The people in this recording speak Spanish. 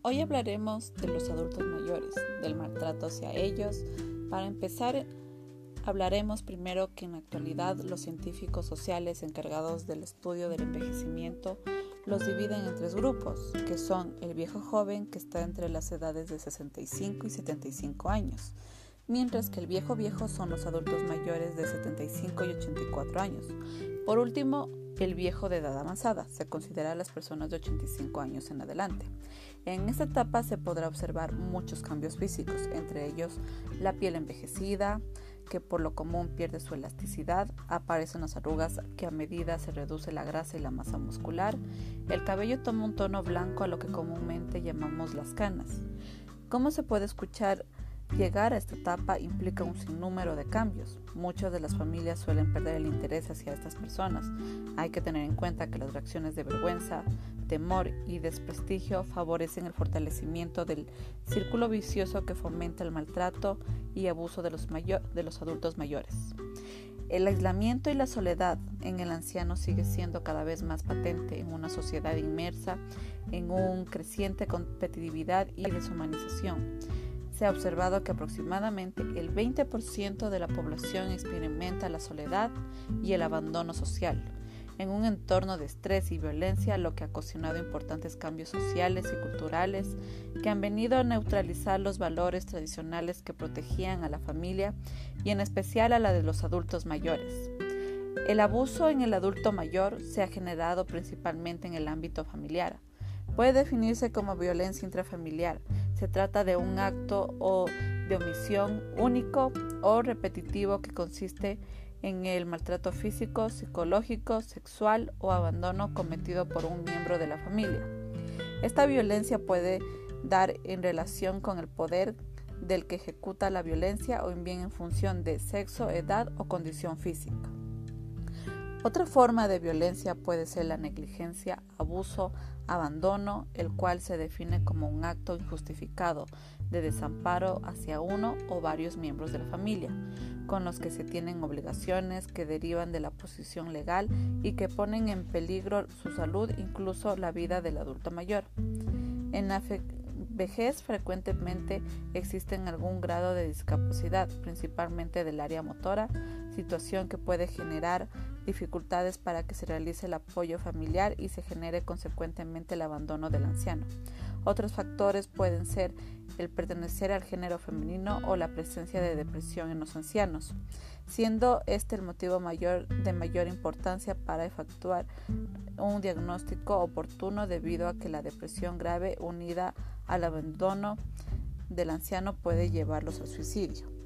Hoy hablaremos de los adultos mayores, del maltrato hacia ellos. Para empezar, hablaremos primero que en la actualidad los científicos sociales encargados del estudio del envejecimiento los dividen en tres grupos, que son el viejo joven que está entre las edades de 65 y 75 años, mientras que el viejo viejo son los adultos mayores de 75 y 84 años. Por último, el viejo de edad avanzada se considera a las personas de 85 años en adelante. En esta etapa se podrá observar muchos cambios físicos, entre ellos la piel envejecida, que por lo común pierde su elasticidad, aparecen las arrugas que a medida se reduce la grasa y la masa muscular, el cabello toma un tono blanco a lo que comúnmente llamamos las canas. ¿Cómo se puede escuchar? Llegar a esta etapa implica un sinnúmero de cambios. Muchas de las familias suelen perder el interés hacia estas personas. Hay que tener en cuenta que las reacciones de vergüenza, temor y desprestigio favorecen el fortalecimiento del círculo vicioso que fomenta el maltrato y abuso de los, de los adultos mayores. El aislamiento y la soledad en el anciano sigue siendo cada vez más patente en una sociedad inmersa en un creciente competitividad y deshumanización. Se ha observado que aproximadamente el 20% de la población experimenta la soledad y el abandono social, en un entorno de estrés y violencia, lo que ha ocasionado importantes cambios sociales y culturales que han venido a neutralizar los valores tradicionales que protegían a la familia y en especial a la de los adultos mayores. El abuso en el adulto mayor se ha generado principalmente en el ámbito familiar. Puede definirse como violencia intrafamiliar. Se trata de un acto o de omisión único o repetitivo que consiste en el maltrato físico, psicológico, sexual o abandono cometido por un miembro de la familia. Esta violencia puede dar en relación con el poder del que ejecuta la violencia o bien en función de sexo, edad o condición física. Otra forma de violencia puede ser la negligencia, abuso, abandono, el cual se define como un acto injustificado de desamparo hacia uno o varios miembros de la familia, con los que se tienen obligaciones que derivan de la posición legal y que ponen en peligro su salud, incluso la vida del adulto mayor. En la vejez frecuentemente existen algún grado de discapacidad, principalmente del área motora, situación que puede generar dificultades para que se realice el apoyo familiar y se genere consecuentemente el abandono del anciano. Otros factores pueden ser el pertenecer al género femenino o la presencia de depresión en los ancianos, siendo este el motivo mayor de mayor importancia para efectuar un diagnóstico oportuno debido a que la depresión grave unida al abandono del anciano puede llevarlos al suicidio.